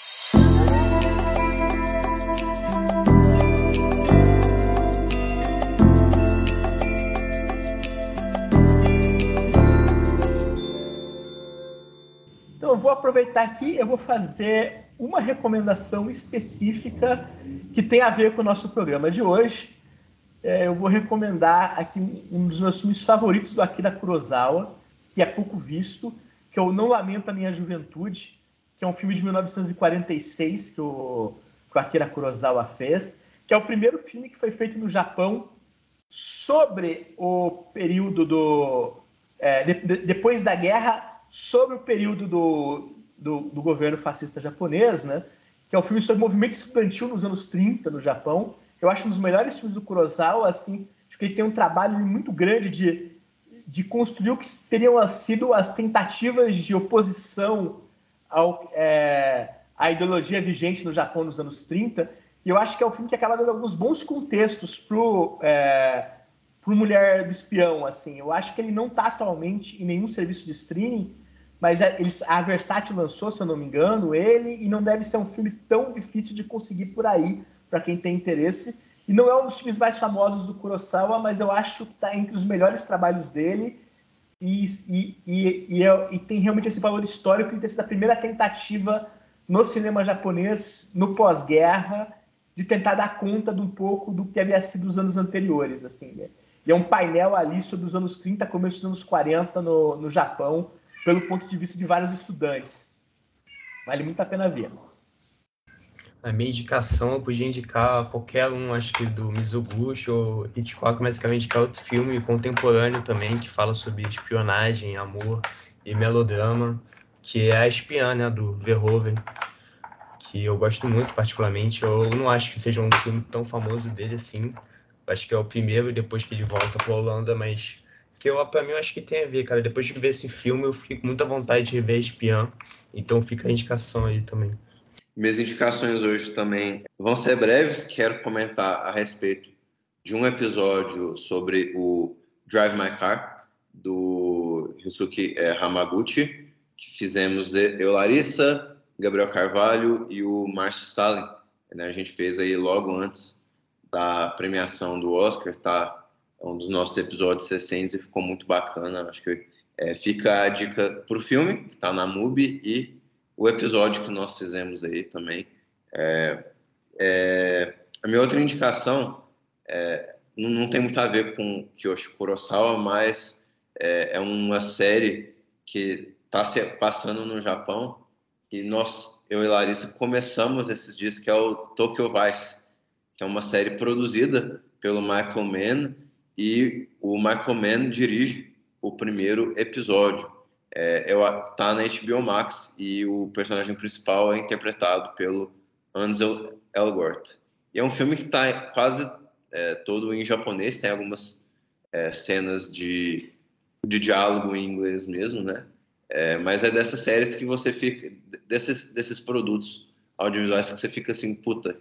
Então eu vou aproveitar aqui, eu vou fazer uma recomendação específica que tem a ver com o nosso programa de hoje. É, eu vou recomendar aqui um dos meus filmes favoritos do Akira Kurosawa, que é pouco visto, que é o Não Lamento a Minha Juventude, que é um filme de 1946 que o, que o Akira Kurosawa fez, que é o primeiro filme que foi feito no Japão sobre o período do... É, de, de, depois da guerra sobre o período do, do, do, governo fascista japonês, né? Que é um filme sobre movimento estudantil nos anos 30 no Japão. Eu acho um dos melhores filmes do Kurosawa, assim, acho que ele tem um trabalho muito grande de, de construir o que teriam sido as tentativas de oposição ao, é, à ideologia vigente no Japão nos anos 30. E eu acho que é um filme que acaba dando alguns bons contextos pro é, pro Mulher do Espião, assim. Eu acho que ele não está atualmente em nenhum serviço de streaming, mas é, a Versátil lançou, se eu não me engano, ele, e não deve ser um filme tão difícil de conseguir por aí, para quem tem interesse. E não é um dos filmes mais famosos do Kurosawa, mas eu acho que está entre os melhores trabalhos dele e, e, e, e, é, e tem realmente esse valor histórico de ter sido a primeira tentativa no cinema japonês, no pós-guerra, de tentar dar conta de um pouco do que havia sido os anos anteriores. assim né? E é um painel ali sobre os anos 30, começo dos anos 40 no, no Japão, pelo ponto de vista de vários estudantes. Vale muito a pena ver. A minha indicação, eu podia indicar qualquer um, acho que do Mizoguchi ou Hitchcock, mas quero indicar outro filme contemporâneo também, que fala sobre espionagem, amor e melodrama, que é A Espiã, né, do Verhoeven, que eu gosto muito particularmente. Eu não acho que seja um filme tão famoso dele assim. Acho que é o primeiro depois que ele volta para Holanda, mas que eu, pra mim, eu acho que tem a ver, cara. Depois de ver esse filme, eu fiquei com muita vontade de rever Espiã. Então fica a indicação aí também. Minhas indicações hoje também vão ser breves. Quero comentar a respeito de um episódio sobre o Drive My Car, do Ryusuke é, Hamaguchi, que fizemos eu, Larissa, Gabriel Carvalho e o Márcio Stalin. Né? A gente fez aí logo antes da premiação do Oscar, tá? É um dos nossos episódios recentes e ficou muito bacana. Acho que é, fica a dica para o filme, que está na MUBI, e o episódio que nós fizemos aí também. É, é, a minha outra indicação é, não, não, tem muito a ver com Kyoshi Kurosawa, mas é, é uma série que está passando no Japão e nós, eu e Larissa, começamos esses dias, que é o Tokyo Vice, que é uma série produzida pelo Michael Mann e o Michael Mann dirige o primeiro episódio. É, tá na HBO Max e o personagem principal é interpretado pelo Ansel Elgort. E é um filme que está quase é, todo em japonês, tem algumas é, cenas de, de diálogo em inglês mesmo, né? É, mas é dessas séries que você fica, desses, desses produtos audiovisuais que você fica assim, puta,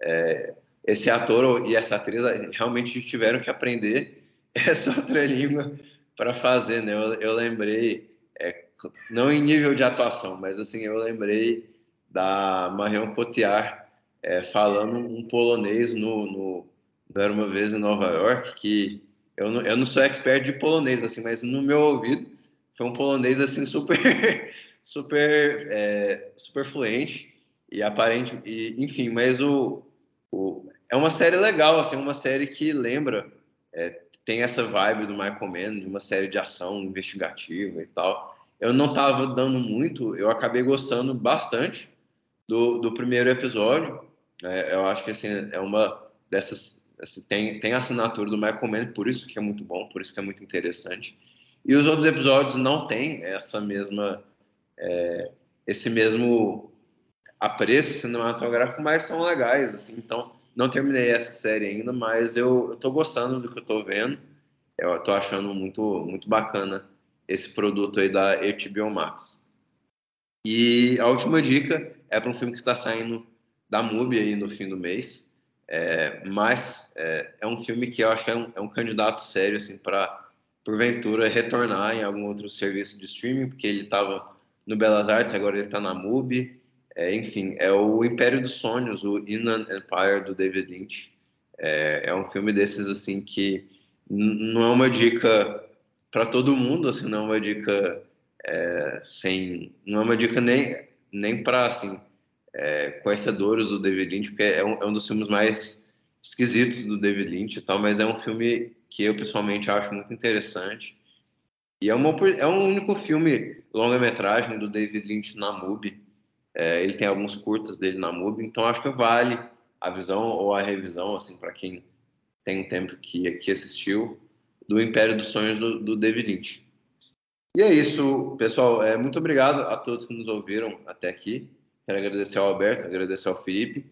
é, esse ator e essa atriz realmente tiveram que aprender essa outra língua para fazer, né? Eu, eu lembrei, é, não em nível de atuação, mas assim, eu lembrei da Marion Cotillard é, falando um polonês no, no, no, Era Uma Vez em Nova York, que eu não, eu não sou expert de polonês, assim, mas no meu ouvido foi um polonês, assim, super, super, é, super fluente e aparente, e, enfim, mas o, o, é uma série legal, assim, uma série que lembra, é, tem essa vibe do Michael Mann, de uma série de ação investigativa e tal. Eu não estava dando muito, eu acabei gostando bastante do, do primeiro episódio. Né? Eu acho que assim, é uma dessas. Assim, tem, tem a assinatura do Michael Mann, por isso que é muito bom, por isso que é muito interessante. E os outros episódios não têm essa mesma. É, esse mesmo apreço cinematográfico, mas são legais, assim, então não terminei essa série ainda, mas eu, estou gostando do que eu estou vendo. Eu estou achando muito, muito bacana esse produto aí da HBO Max. E a última dica é para um filme que está saindo da MUBI aí no fim do mês, é, mas é, é, um filme que eu acho que é um, é um candidato sério assim para porventura retornar em algum outro serviço de streaming, porque ele estava no Belas Artes, agora ele está na MUBI. É, enfim, é o Império dos Sonhos, o Inland Empire do David Lynch. É, é um filme desses assim que não é uma dica para todo mundo, assim, não é uma dica é, sem, não é uma dica nem nem para assim é, conhecedores do David Lynch, porque é um, é um dos filmes mais esquisitos do David Lynch e tal, mas é um filme que eu pessoalmente acho muito interessante. E é, uma, é um único filme longa-metragem do David Lynch na MUBI. É, ele tem alguns curtas dele na MUBI, então acho que vale a visão ou a revisão, assim, para quem tem um tempo que, que assistiu, do Império dos Sonhos do, do David Lynch. E é isso, pessoal. É, muito obrigado a todos que nos ouviram até aqui. Quero agradecer ao Alberto, agradecer ao Felipe.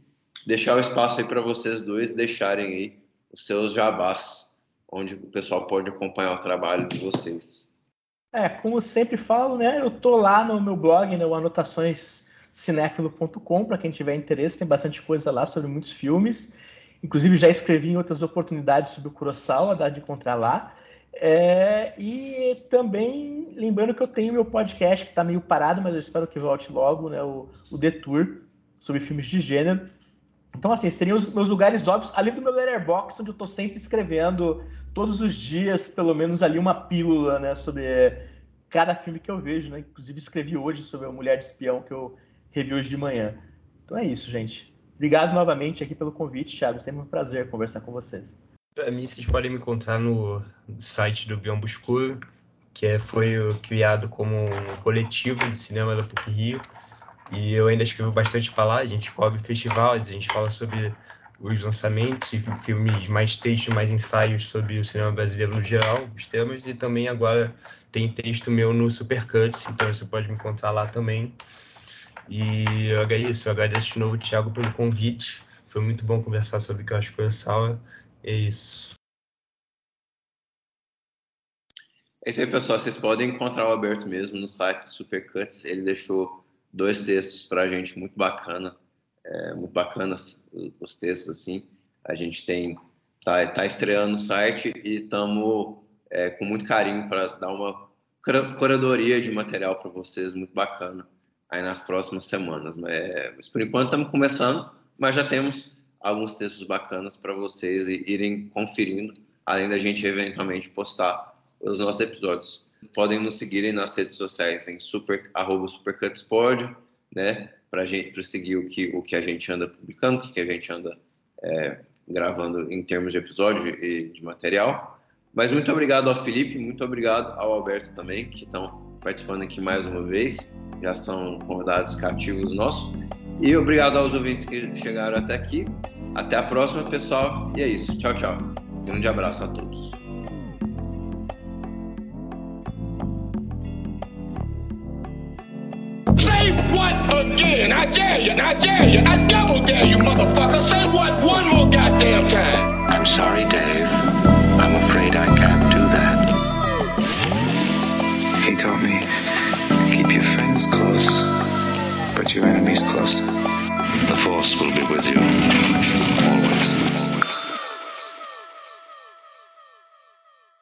Deixar o espaço aí para vocês dois deixarem aí os seus jabás, onde o pessoal pode acompanhar o trabalho de vocês. É, como sempre falo, né? Eu tô lá no meu blog, né, o Anotações cinéfilo.com, para quem tiver interesse, tem bastante coisa lá sobre muitos filmes. Inclusive, já escrevi em outras oportunidades sobre o Kurosawa, dá de encontrar lá. É, e também lembrando que eu tenho meu podcast que está meio parado, mas eu espero que volte logo, né, o, o Detour, sobre filmes de gênero. Então, assim, seriam os meus lugares óbvios, além do meu letterbox, onde eu estou sempre escrevendo todos os dias, pelo menos ali, uma pílula, né, sobre cada filme que eu vejo, né? Inclusive, escrevi hoje sobre a Mulher de Espião, que eu revi hoje de manhã. Então é isso, gente. Obrigado novamente aqui pelo convite, Thiago. Sempre um prazer conversar com vocês. Para mim, vocês podem me encontrar no site do Biombo Escuro, que é, foi criado como um coletivo de cinema da PUC Rio. E eu ainda escrevo bastante para lá. A gente cobre festivais, a gente fala sobre os lançamentos e filmes, mais textos, mais ensaios sobre o cinema brasileiro no geral, os temas. E também agora tem texto meu no Supercuts, então você pode me encontrar lá também. E eu agradeço, eu agradeço de novo, Thiago, pelo convite. Foi muito bom conversar sobre o que eu acho que foi sala. É isso. É isso aí, pessoal. Vocês podem encontrar o Alberto mesmo no site do Supercuts. Ele deixou dois textos para a gente muito bacana, é, muito bacanas os textos assim. A gente tem tá, tá estreando o site e estamos é, com muito carinho para dar uma curadoria de material para vocês muito bacana aí nas próximas semanas. É, mas por enquanto estamos começando, mas já temos alguns textos bacanas para vocês irem conferindo, além da gente eventualmente postar os nossos episódios. Podem nos seguirem nas redes sociais em super, supercutspod, né? Para gente seguir o que, o que a gente anda publicando, o que a gente anda é, gravando em termos de episódio e de material. Mas muito obrigado ao Felipe, muito obrigado ao Alberto também, que estão participando aqui mais uma vez já são convidados cativos nossos. E obrigado aos ouvintes que chegaram até aqui. Até a próxima, pessoal. E é isso. Tchau, tchau. Grande abraço a todos. Say what again? I dare you, I dare you, I double dare you, motherfucker. Say what one more goddamn time. I'm sorry, Dave. I'm afraid He told me Keep your friends close, but your enemies closer. The Force will be with you.